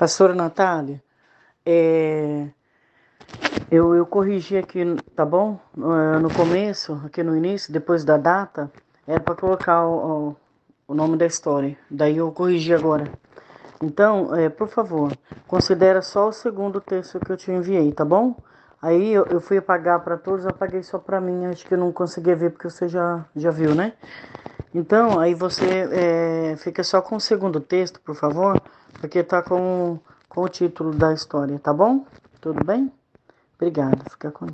Pastora Natália, é, eu, eu corrigi aqui, tá bom? No começo, aqui no início, depois da data, era para colocar o, o, nome da história. Daí eu corrigi agora. Então, é, por favor, considera só o segundo texto que eu te enviei, tá bom? Aí eu, eu fui apagar para todos, apaguei só para mim, acho que eu não conseguia ver porque você já, já viu, né? Então, aí você é, fica só com o segundo texto, por favor, porque tá com, com o título da história, tá bom? Tudo bem? Obrigada, fica com